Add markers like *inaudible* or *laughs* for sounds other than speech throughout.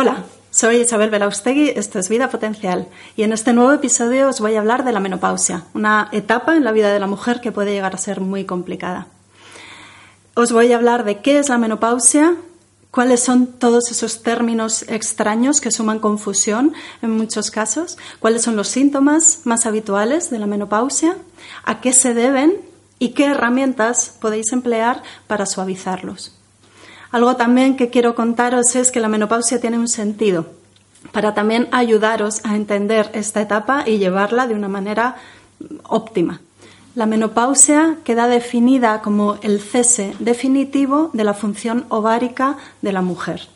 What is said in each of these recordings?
Hola, soy Isabel Belaustegui, esto es Vida Potencial y en este nuevo episodio os voy a hablar de la menopausia, una etapa en la vida de la mujer que puede llegar a ser muy complicada. Os voy a hablar de qué es la menopausia, cuáles son todos esos términos extraños que suman confusión en muchos casos, cuáles son los síntomas más habituales de la menopausia, a qué se deben y qué herramientas podéis emplear para suavizarlos. Algo también que quiero contaros es que la menopausia tiene un sentido para también ayudaros a entender esta etapa y llevarla de una manera óptima. La menopausia queda definida como el cese definitivo de la función ovárica de la mujer.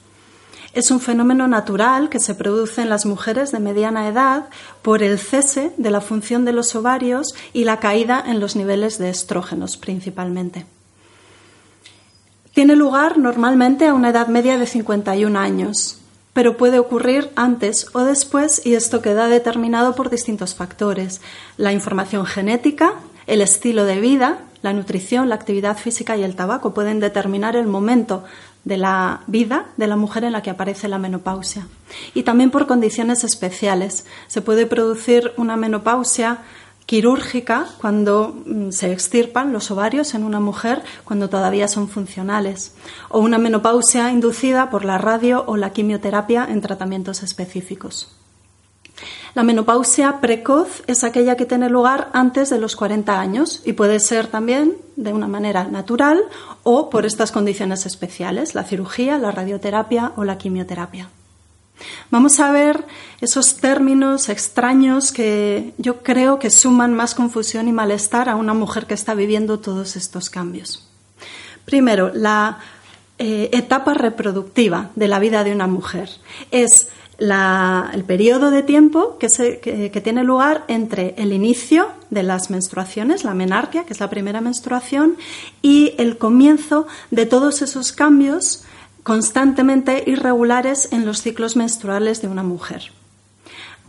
Es un fenómeno natural que se produce en las mujeres de mediana edad por el cese de la función de los ovarios y la caída en los niveles de estrógenos principalmente. Tiene lugar normalmente a una edad media de 51 años, pero puede ocurrir antes o después y esto queda determinado por distintos factores. La información genética, el estilo de vida, la nutrición, la actividad física y el tabaco pueden determinar el momento de la vida de la mujer en la que aparece la menopausia. Y también por condiciones especiales. Se puede producir una menopausia quirúrgica cuando mm, se extirpan los ovarios en una mujer cuando todavía son funcionales, o una menopausia inducida por la radio o la quimioterapia en tratamientos específicos. La menopausia precoz es aquella que tiene lugar antes de los 40 años y puede ser también de una manera natural o por estas condiciones especiales, la cirugía, la radioterapia o la quimioterapia. Vamos a ver esos términos extraños que yo creo que suman más confusión y malestar a una mujer que está viviendo todos estos cambios. Primero, la eh, etapa reproductiva de la vida de una mujer es el periodo de tiempo que, que, tiene lugar entre el inicio de las menstruaciones, la menarquia, que es la primera menstruación, y el comienzo de todos esos cambios constantemente irregulares en los ciclos menstruales de una mujer.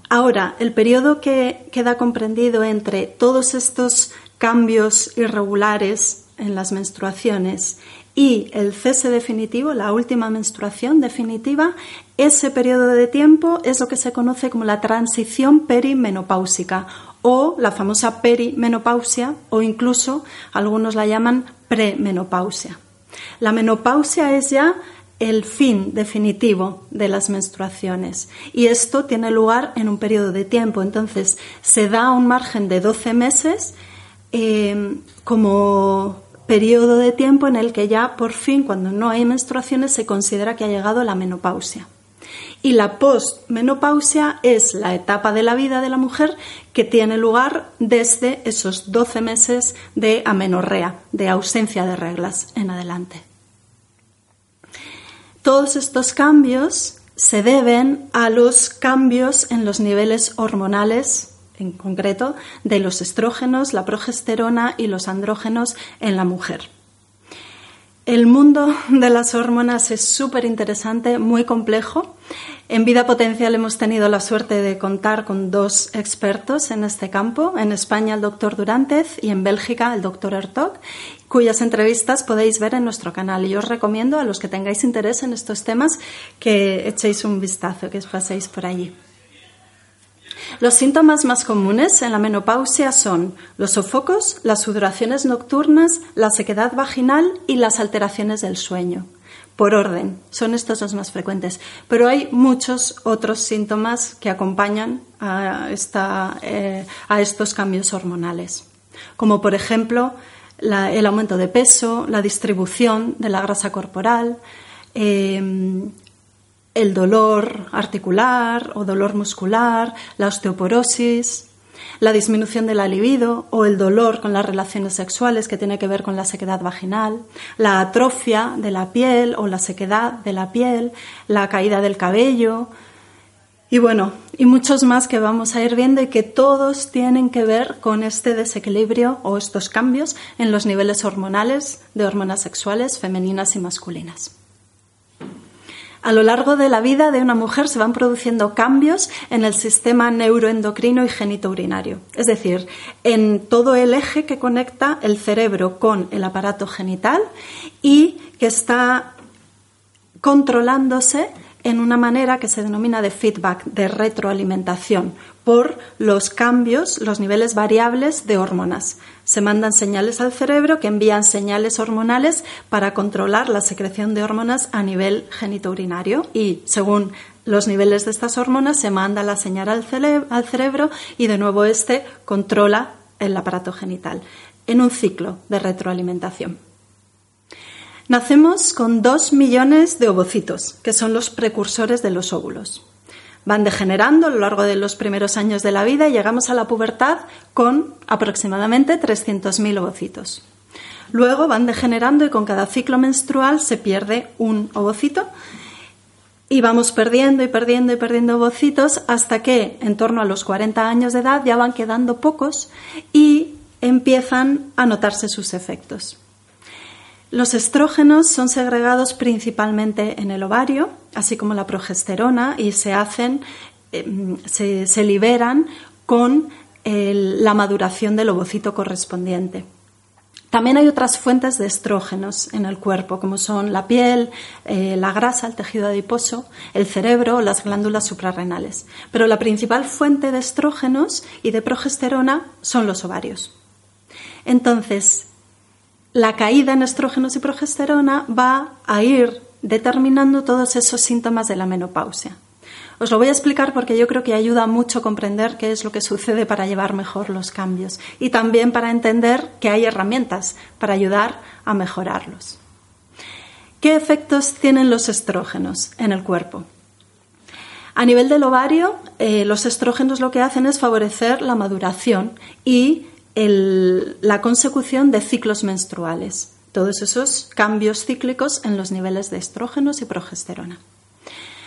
Ahora, el periodo que queda comprendido entre todos estos cambios irregulares en las menstruaciones y el cese definitivo, la última menstruación definitiva, ese periodo de tiempo es lo que se conoce como la transición perimenopáusica o la famosa perimenopausia o incluso algunos la llaman premenopausia. La menopausia es ya el fin definitivo de las menstruaciones. Y esto tiene lugar en un periodo de tiempo. Entonces, se da un margen de 12 meses eh, como periodo de tiempo en el que ya por fin, cuando no hay menstruaciones, se considera que ha llegado la menopausia. Y la postmenopausia es la etapa de la vida de la mujer que tiene lugar desde esos 12 meses de amenorrea, de ausencia de reglas en adelante. Todos estos cambios se deben a los cambios en los niveles hormonales, en concreto, de los estrógenos, la progesterona y los andrógenos en la mujer. El mundo de las hormonas es súper interesante, muy complejo. En Vida Potencial hemos tenido la suerte de contar con dos expertos en este campo, en España el doctor Durantez y en Bélgica el doctor Ertog, cuyas entrevistas podéis ver en nuestro canal. Y os recomiendo a los que tengáis interés en estos temas que echéis un vistazo, que os paséis por allí. Los síntomas más comunes en la menopausia son los sofocos, las sudoraciones nocturnas, la sequedad vaginal y las alteraciones del sueño. Por orden, son estos los más frecuentes. Pero hay muchos otros síntomas que acompañan a, eh, estos cambios hormonales, como por ejemplo el aumento de peso, la distribución de la grasa corporal, eh, el dolor articular o dolor muscular, la osteoporosis, la disminución de la libido o el dolor con las relaciones sexuales que tiene que ver con la sequedad vaginal, la atrofia de la piel o la sequedad de la piel, la caída del cabello y bueno, y muchos más que vamos a ir viendo y que todos tienen que ver con este desequilibrio o estos cambios en los niveles hormonales de hormonas sexuales femeninas y masculinas. A lo largo de la vida de una mujer se van produciendo cambios en el sistema neuroendocrino y genitourinario, es decir, en todo el eje que conecta el cerebro con el aparato genital y que está controlándose en una manera que se denomina de feedback, de retroalimentación, por los cambios, los niveles variables de hormonas. Se mandan señales al cerebro que envían señales hormonales para controlar la secreción de hormonas a nivel genitourinario y según los niveles de estas hormonas se manda la señal al, cerebro y de nuevo este controla el aparato genital en un ciclo de retroalimentación. Nacemos con dos millones de ovocitos, que son los precursores de los óvulos. Van degenerando a lo largo de los primeros años de la vida y llegamos a la pubertad con aproximadamente 300.000 ovocitos. Luego van degenerando y con cada ciclo menstrual se pierde un ovocito y vamos perdiendo y perdiendo y perdiendo ovocitos hasta que en torno a los 40 años de edad ya van quedando pocos y empiezan a notarse sus efectos. Los estrógenos son segregados principalmente en el ovario, así como la progesterona, y se hacen, em, se, liberan con la maduración del ovocito correspondiente. También hay otras fuentes de estrógenos en el cuerpo, como son la piel, eh, la grasa, el tejido adiposo, el cerebro o las glándulas suprarrenales. Pero la principal fuente de estrógenos y de progesterona son los ovarios. Entonces, la caída en estrógenos y progesterona va a ir determinando todos esos síntomas de la menopausia. Os lo voy a explicar porque yo creo que ayuda mucho a comprender qué es lo que sucede para llevar mejor los cambios y también para entender que hay herramientas para ayudar a mejorarlos. ¿Qué efectos tienen los estrógenos en el cuerpo? A nivel del ovario, eh, los estrógenos lo que hacen es favorecer la maduración y la consecución de ciclos menstruales, todos esos cambios cíclicos en los niveles de estrógenos y progesterona.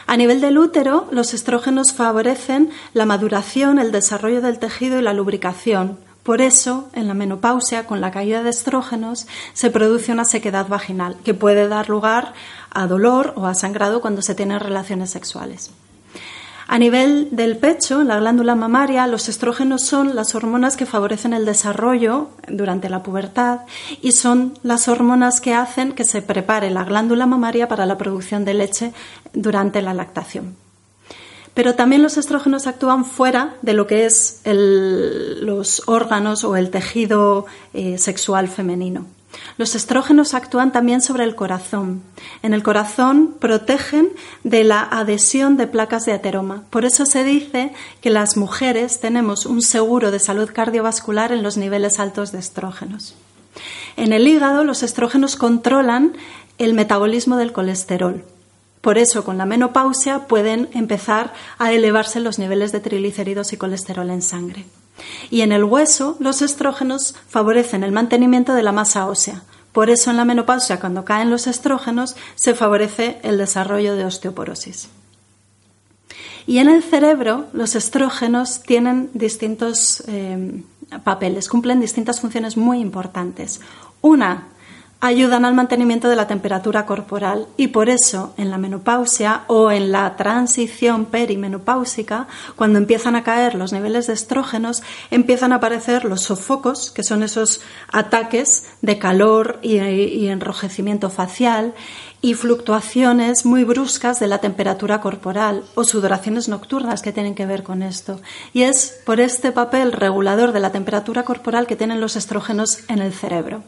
A nivel del útero, los estrógenos favorecen la maduración, el desarrollo del tejido y la lubricación. Por eso, en la menopausia, con la caída de estrógenos, se produce una sequedad vaginal que puede dar lugar a dolor o a sangrado cuando se tienen relaciones sexuales. A nivel del pecho, la glándula mamaria, los estrógenos son las hormonas que favorecen el desarrollo durante la pubertad y son las hormonas que hacen que se prepare la glándula mamaria para la producción de leche durante la lactación. Pero también los estrógenos actúan fuera de lo que es los órganos o el tejido eh, sexual femenino. Los estrógenos actúan también sobre el corazón. En el corazón protegen de la adhesión de placas de ateroma. Por eso se dice que las mujeres tenemos un seguro de salud cardiovascular en los niveles altos de estrógenos. En el hígado los estrógenos controlan el metabolismo del colesterol. Por eso, con la menopausia pueden empezar a elevarse los niveles de triglicéridos y colesterol en sangre. Y en el hueso, los estrógenos favorecen el mantenimiento de la masa ósea. Por eso, en la menopausia, cuando caen los estrógenos, se favorece el desarrollo de osteoporosis. Y en el cerebro, los estrógenos tienen distintos eh, papeles, cumplen distintas funciones muy importantes. Una ayudan al mantenimiento de la temperatura corporal y por eso en la menopausia o en la transición perimenopáusica, cuando empiezan a caer los niveles de estrógenos, empiezan a aparecer los sofocos, que son esos ataques de calor y, y enrojecimiento facial y fluctuaciones muy bruscas de la temperatura corporal o sudoraciones nocturnas que tienen que ver con esto. Y es por este papel regulador de la temperatura corporal que tienen los estrógenos en el cerebro.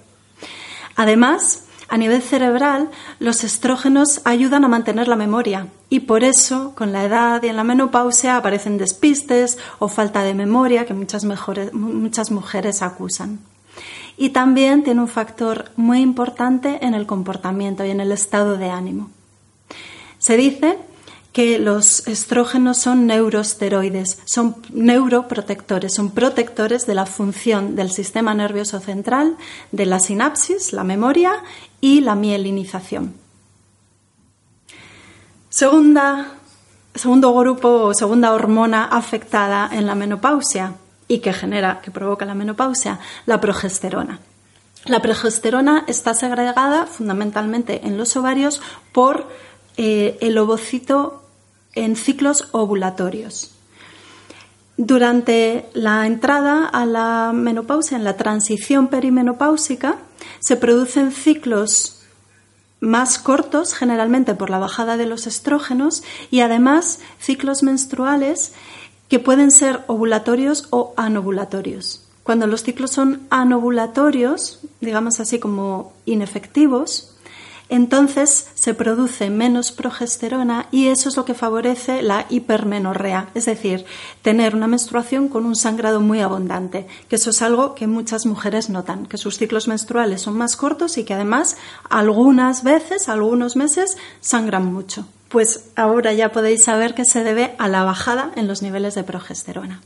Además, a nivel cerebral, los estrógenos ayudan a mantener la memoria y por eso, con la edad y en la menopausia, aparecen despistes o falta de memoria que muchas, mujeres acusan. Y también tiene un factor muy importante en el comportamiento y en el estado de ánimo. Se dice que los estrógenos son neurosteroides, son neuroprotectores, son protectores de la función del sistema nervioso central, de la sinapsis, la memoria y la mielinización. Segunda, segundo grupo o segunda hormona afectada en la menopausia y que genera, que provoca la menopausia, la progesterona. La progesterona está segregada fundamentalmente en los ovarios por eh, el ovocito en ciclos ovulatorios. Durante la entrada a la menopausia, en la transición perimenopáusica, se producen ciclos más cortos generalmente por la bajada de los estrógenos y además ciclos menstruales que pueden ser ovulatorios o anovulatorios. Cuando los ciclos son anovulatorios, digamos así como inefectivos, entonces se produce menos progesterona y eso es lo que favorece la hipermenorrea, es decir, tener una menstruación con un sangrado muy abundante, que eso es algo que muchas mujeres notan, que sus ciclos menstruales son más cortos y que además algunas veces, algunos meses, sangran mucho. Pues ahora ya podéis saber que se debe a la bajada en los niveles de progesterona.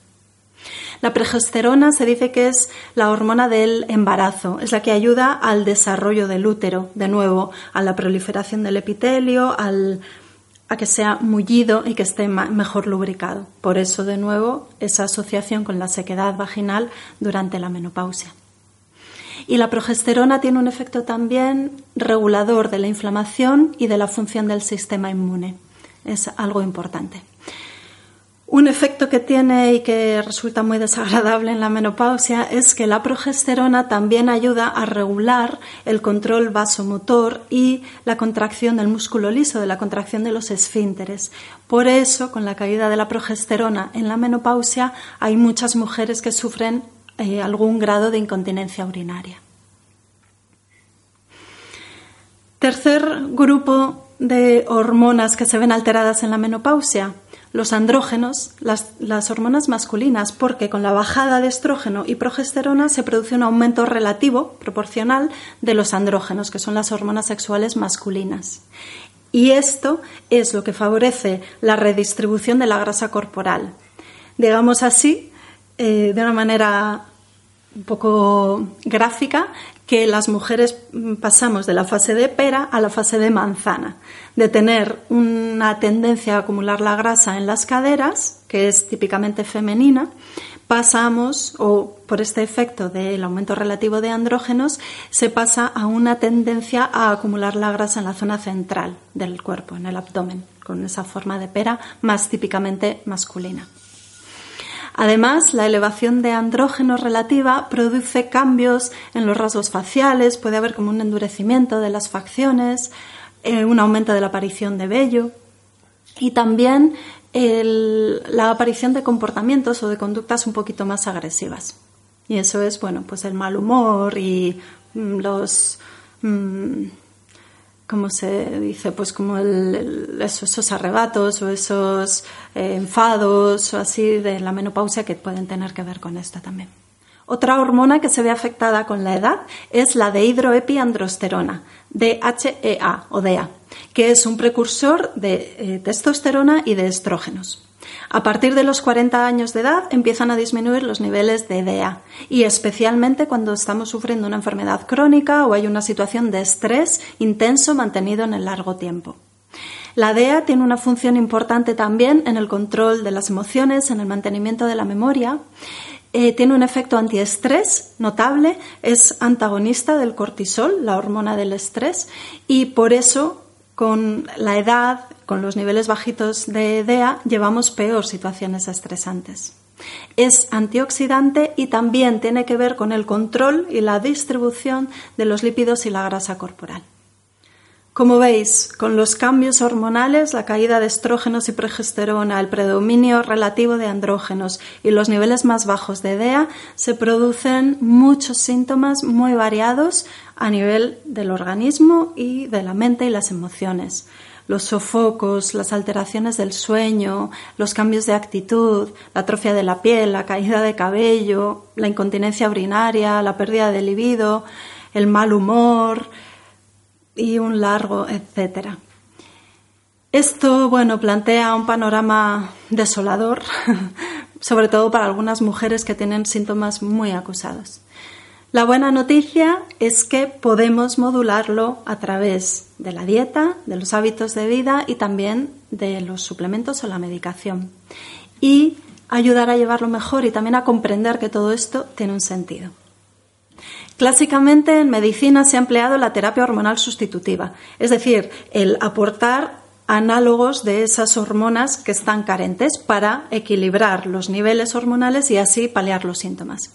La progesterona se dice que es la hormona del embarazo, es la que ayuda al desarrollo del útero, de nuevo, a la proliferación del epitelio, a que sea mullido y que esté mejor lubricado. Por eso, de nuevo, esa asociación con la sequedad vaginal durante la menopausia. Y la progesterona tiene un efecto también regulador de la inflamación y de la función del sistema inmune. Es algo importante. Un efecto que tiene y que resulta muy desagradable en la menopausia es que la progesterona también ayuda a regular el control vasomotor y la contracción del músculo liso, de la contracción de los esfínteres. Por eso, con la caída de la progesterona en la menopausia, hay muchas mujeres que sufren eh, algún grado de incontinencia urinaria. Tercer grupo de hormonas que se ven alteradas en la menopausia, los andrógenos, las, hormonas masculinas, porque con la bajada de estrógeno y progesterona se produce un aumento relativo, proporcional, de los andrógenos, que son las hormonas sexuales masculinas. Y esto es lo que favorece la redistribución de la grasa corporal. Digamos así, eh, de una manera un poco gráfica, que las mujeres pasamos de la fase de pera a la fase de manzana, de tener una tendencia a acumular la grasa en las caderas, que es típicamente femenina, pasamos, o por este efecto del aumento relativo de andrógenos, se pasa a una tendencia a acumular la grasa en la zona central del cuerpo, en el abdomen, con esa forma de pera más típicamente masculina. Además, la elevación de andrógeno relativa produce cambios en los rasgos faciales, puede haber como un endurecimiento de las facciones, eh, un aumento de la aparición de vello y también la aparición de comportamientos o de conductas un poquito más agresivas. Y eso es, bueno, pues el mal humor y mm, los mm, ¿cómo se dice? Pues como esos, arrebatos o esos eh, enfados o así de la menopausia que pueden tener que ver con esta también. Otra hormona que se ve afectada con la edad es la de hidroepiandrosterona, DHEA o DEA, que es un precursor de eh, testosterona y de estrógenos. A partir de los 40 años de edad empiezan a disminuir los niveles de DEA y especialmente cuando estamos sufriendo una enfermedad crónica o hay una situación de estrés intenso mantenido en el largo tiempo. La DEA tiene una función importante también en el control de las emociones, en el mantenimiento de la memoria. Eh, tiene un efecto antiestrés notable, es antagonista del cortisol, la hormona del estrés, y por eso con la edad, con los niveles bajitos de DEA, llevamos peor situaciones estresantes. Es antioxidante y también tiene que ver con el control y la distribución de los lípidos y la grasa corporal. Como veis, con los cambios hormonales, la caída de estrógenos y progesterona, el predominio relativo de andrógenos y los niveles más bajos de DEA, se producen muchos síntomas muy variados a nivel del organismo y de la mente y las emociones. Los sofocos, las alteraciones del sueño, los cambios de actitud, la atrofia de la piel, la caída de cabello, la incontinencia urinaria, la pérdida de libido, el mal humor, y un largo etcétera. Esto, bueno, plantea un panorama desolador, *laughs* sobre todo para algunas mujeres que tienen síntomas muy acusados. La buena noticia es que podemos modularlo a través de la dieta, de los hábitos de vida y también de los suplementos o la medicación. Y ayudar a llevarlo mejor y también a comprender que todo esto tiene un sentido. Clásicamente en medicina se ha empleado la terapia hormonal sustitutiva, es decir, el aportar análogos de esas hormonas que están carentes para equilibrar los niveles hormonales y así paliar los síntomas.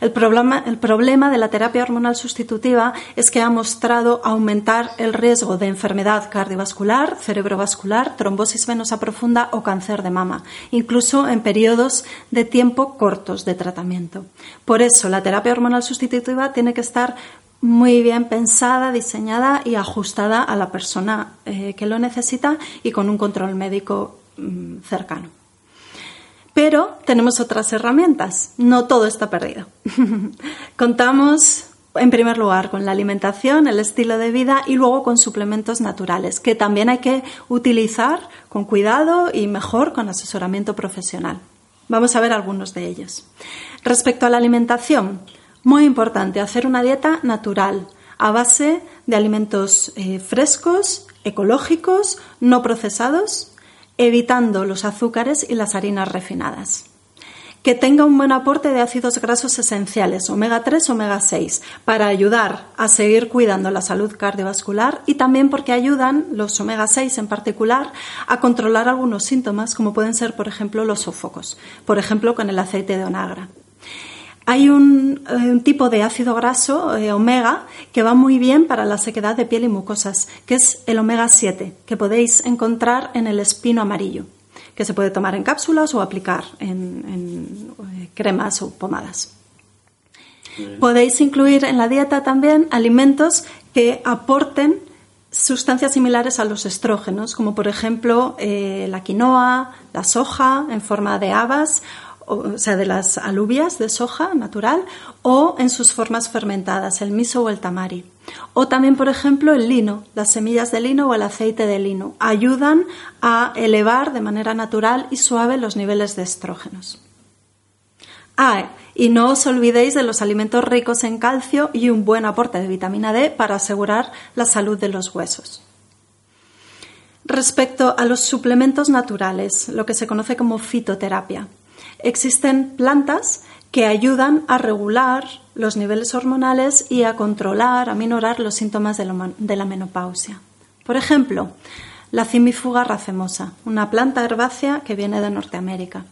El problema, el problema, de la terapia hormonal sustitutiva es que ha mostrado aumentar el riesgo de enfermedad cardiovascular, cerebrovascular, trombosis venosa profunda o cáncer de mama, incluso en periodos de tiempo cortos de tratamiento. Por eso, la terapia hormonal sustitutiva tiene que estar muy bien pensada, diseñada y ajustada a la persona eh, que lo necesita y con un control médico mm, cercano. Pero tenemos otras herramientas, no todo está perdido. *laughs* Contamos en primer lugar con la alimentación, el estilo de vida y luego con suplementos naturales, que también hay que utilizar con cuidado y mejor con asesoramiento profesional. Vamos a ver algunos de ellos. Respecto a la alimentación, muy importante hacer una dieta natural, a base de alimentos eh, frescos, ecológicos, no procesados evitando los azúcares y las harinas refinadas. Que tenga un buen aporte de ácidos grasos esenciales, omega 3, omega 6, para ayudar a seguir cuidando la salud cardiovascular y también porque ayudan, los omega 6 en particular, a controlar algunos síntomas, como pueden ser, por ejemplo, los sofocos, por ejemplo, con el aceite de onagra. Hay un, eh, tipo de ácido graso, eh, omega, que va muy bien para la sequedad de piel y mucosas, que es el omega 7, que podéis encontrar en el espino amarillo, que se puede tomar en cápsulas o aplicar en, eh, cremas o pomadas. Podéis incluir en la dieta también alimentos que aporten sustancias similares a los estrógenos, como por ejemplo la quinoa, la soja en forma de habas o sea, de las alubias de soja natural, o en sus formas fermentadas, el miso o el tamari. O también, por ejemplo, el lino, las semillas de lino o el aceite de lino. Ayudan a elevar de manera natural y suave los niveles de estrógenos. Ah, y no os olvidéis de los alimentos ricos en calcio y un buen aporte de vitamina D para asegurar la salud de los huesos. Respecto a los suplementos naturales, lo que se conoce como fitoterapia, existen plantas que ayudan a regular los niveles hormonales y a controlar, a minorar los síntomas de la menopausia. Por ejemplo, la cimifuga racemosa, una planta herbácea que viene de Norteamérica.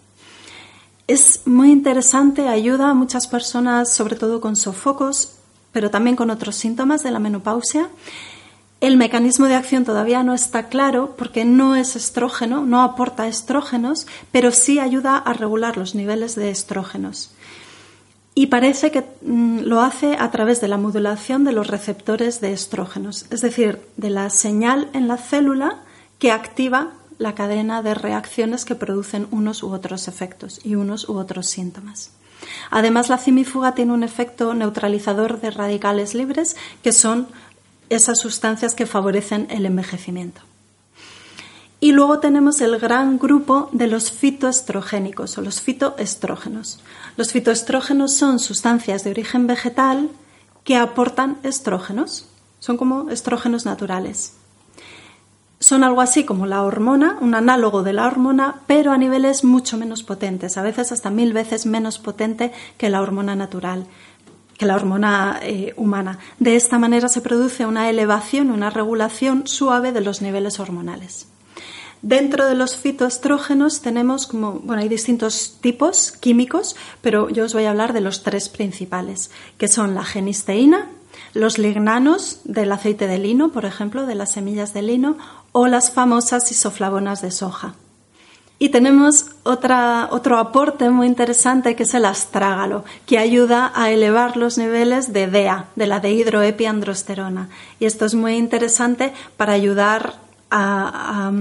Es muy interesante, ayuda a muchas personas, sobre todo con sofocos, pero también con otros síntomas de la menopausia el mecanismo de acción todavía no está claro porque no es estrógeno, no aporta estrógenos, pero sí ayuda a regular los niveles de estrógenos. Y parece que mm, lo hace a través de la modulación de los receptores de estrógenos, es decir, de la señal en la célula que activa la cadena de reacciones que producen unos u otros efectos y unos u otros síntomas. Además, la cimifuga tiene un efecto neutralizador de radicales libres que son esas sustancias que favorecen el envejecimiento. Y luego tenemos el gran grupo de los fitoestrogénicos o los fitoestrógenos. Los fitoestrógenos son sustancias de origen vegetal que aportan estrógenos. Son como estrógenos naturales. Son algo así como la hormona, un análogo de la hormona, pero a niveles mucho menos potentes, a veces hasta mil veces menos potente que la hormona natural que la hormona eh, humana. De esta manera se produce una elevación, una regulación suave de los niveles hormonales. Dentro de los fitoestrógenos tenemos como, bueno, hay distintos tipos químicos, pero yo os voy a hablar de los tres principales, que son la genisteína, los lignanos del aceite de lino, por ejemplo, de las semillas de lino, o las famosas isoflavonas de soja. Y tenemos otro aporte muy interesante que es el astrágalo, que ayuda a elevar los niveles de DEA, de la dehidroepiandrosterona. Y esto es muy interesante para ayudar a,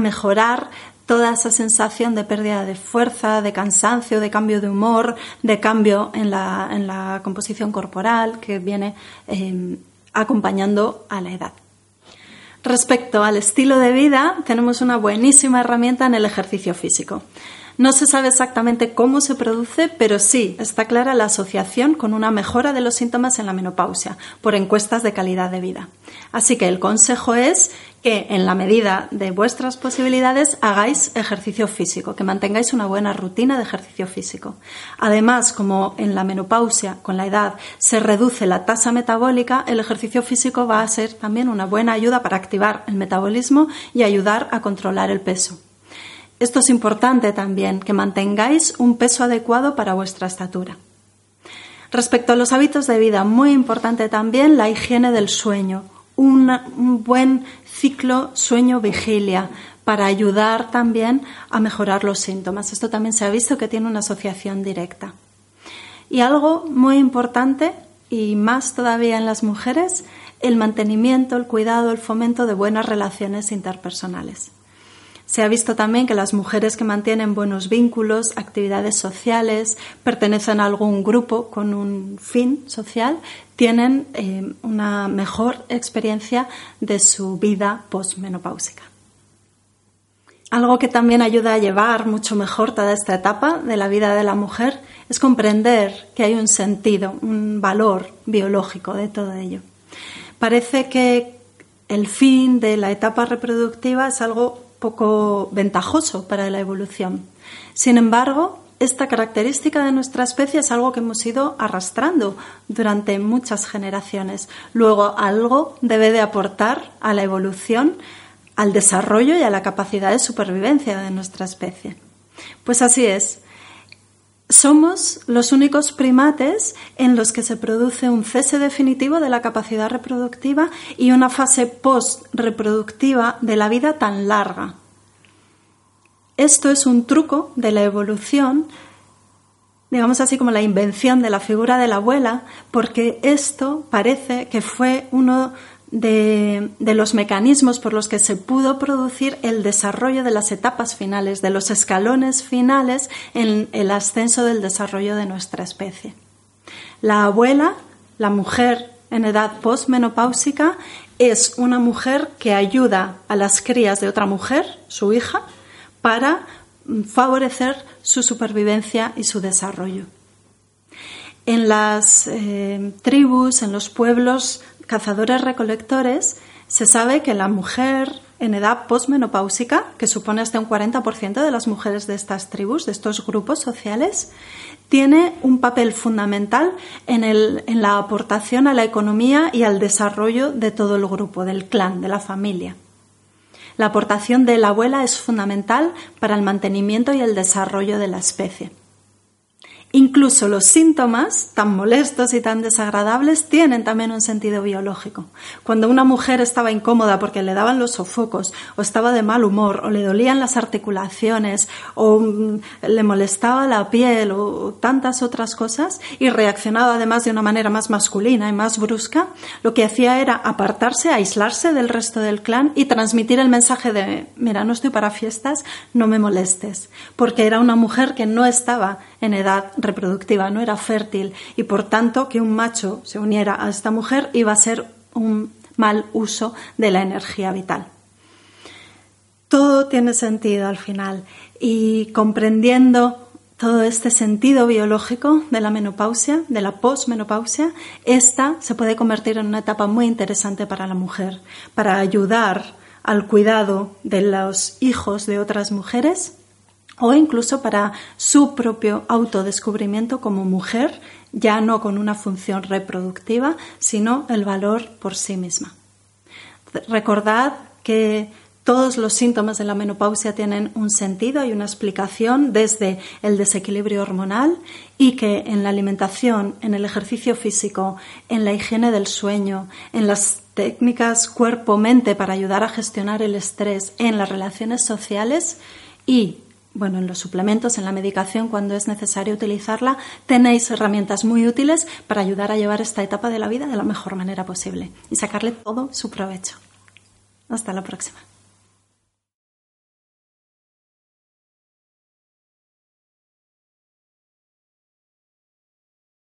mejorar toda esa sensación de pérdida de fuerza, de cansancio, de cambio de humor, de cambio en la, composición corporal que viene eh, acompañando a la edad. Respecto al estilo de vida, tenemos una buenísima herramienta en el ejercicio físico. No se sabe exactamente cómo se produce, pero sí está clara la asociación con una mejora de los síntomas en la menopausia por encuestas de calidad de vida. Así que el consejo es que en la medida de vuestras posibilidades hagáis ejercicio físico, que mantengáis una buena rutina de ejercicio físico. Además, como en la menopausia, con la edad, se reduce la tasa metabólica, el ejercicio físico va a ser también una buena ayuda para activar el metabolismo y ayudar a controlar el peso. Esto es importante también, que mantengáis un peso adecuado para vuestra estatura. Respecto a los hábitos de vida, muy importante también la higiene del sueño, un buen ciclo sueño-vigilia para ayudar también a mejorar los síntomas. Esto también se ha visto que tiene una asociación directa. Y algo muy importante, y más todavía en las mujeres, el mantenimiento, el cuidado, el fomento de buenas relaciones interpersonales. Se ha visto también que las mujeres que mantienen buenos vínculos, actividades sociales, pertenecen a algún grupo con un fin social, tienen eh, una mejor experiencia de su vida postmenopáusica. Algo que también ayuda a llevar mucho mejor toda esta etapa de la vida de la mujer es comprender que hay un sentido, un valor biológico de todo ello. Parece que el fin de la etapa reproductiva es algo poco ventajoso para la evolución. Sin embargo, esta característica de nuestra especie es algo que hemos ido arrastrando durante muchas generaciones. Luego, algo debe de aportar a la evolución, al desarrollo y a la capacidad de supervivencia de nuestra especie. Pues así es. Somos los únicos primates en los que se produce un cese definitivo de la capacidad reproductiva y una fase post-reproductiva de la vida tan larga. Esto es un truco de la evolución, digamos así como la invención de la figura de la abuela, porque esto parece que fue uno los mecanismos por los que se pudo producir el desarrollo de las etapas finales, de los escalones finales en el ascenso del desarrollo de nuestra especie. La abuela, la mujer en edad postmenopáusica, es una mujer que ayuda a las crías de otra mujer, su hija, para favorecer su supervivencia y su desarrollo. En las eh, tribus, en los pueblos cazadores recolectores, se sabe que la mujer en edad posmenopáusica, que supone hasta un 40% de las mujeres de estas tribus, de estos grupos sociales, tiene un papel fundamental en, en la aportación a la economía y al desarrollo de todo el grupo, del clan, de la familia. La aportación de la abuela es fundamental para el mantenimiento y el desarrollo de la especie. Incluso los síntomas tan molestos y tan desagradables tienen también un sentido biológico. Cuando una mujer estaba incómoda porque le daban los sofocos o estaba de mal humor o le dolían las articulaciones o mm, le molestaba la piel o tantas otras cosas y reaccionaba además de una manera más masculina y más brusca, lo que hacía era apartarse, aislarse del resto del clan y transmitir el mensaje de mira, no estoy para fiestas, no me molestes, porque era una mujer que no estaba en edad reproductiva, no era fértil y por tanto que un macho se uniera a esta mujer iba a ser un mal uso de la energía vital. Todo tiene sentido al final y comprendiendo todo este sentido biológico de la menopausia, de la posmenopausia, esta se puede convertir en una etapa muy interesante para la mujer, para ayudar al cuidado de los hijos de otras mujeres o incluso para su propio autodescubrimiento como mujer, ya no con una función reproductiva, sino el valor por sí misma. Recordad que todos los síntomas de la menopausia tienen un sentido y una explicación desde el desequilibrio hormonal y que en la alimentación, en el ejercicio físico, en la higiene del sueño, en las técnicas cuerpo-mente para ayudar a gestionar el estrés, en las relaciones sociales y bueno, en los suplementos, en la medicación, cuando es necesario utilizarla, tenéis herramientas muy útiles para ayudar a llevar esta etapa de la vida de la mejor manera posible y sacarle todo su provecho. Hasta la próxima.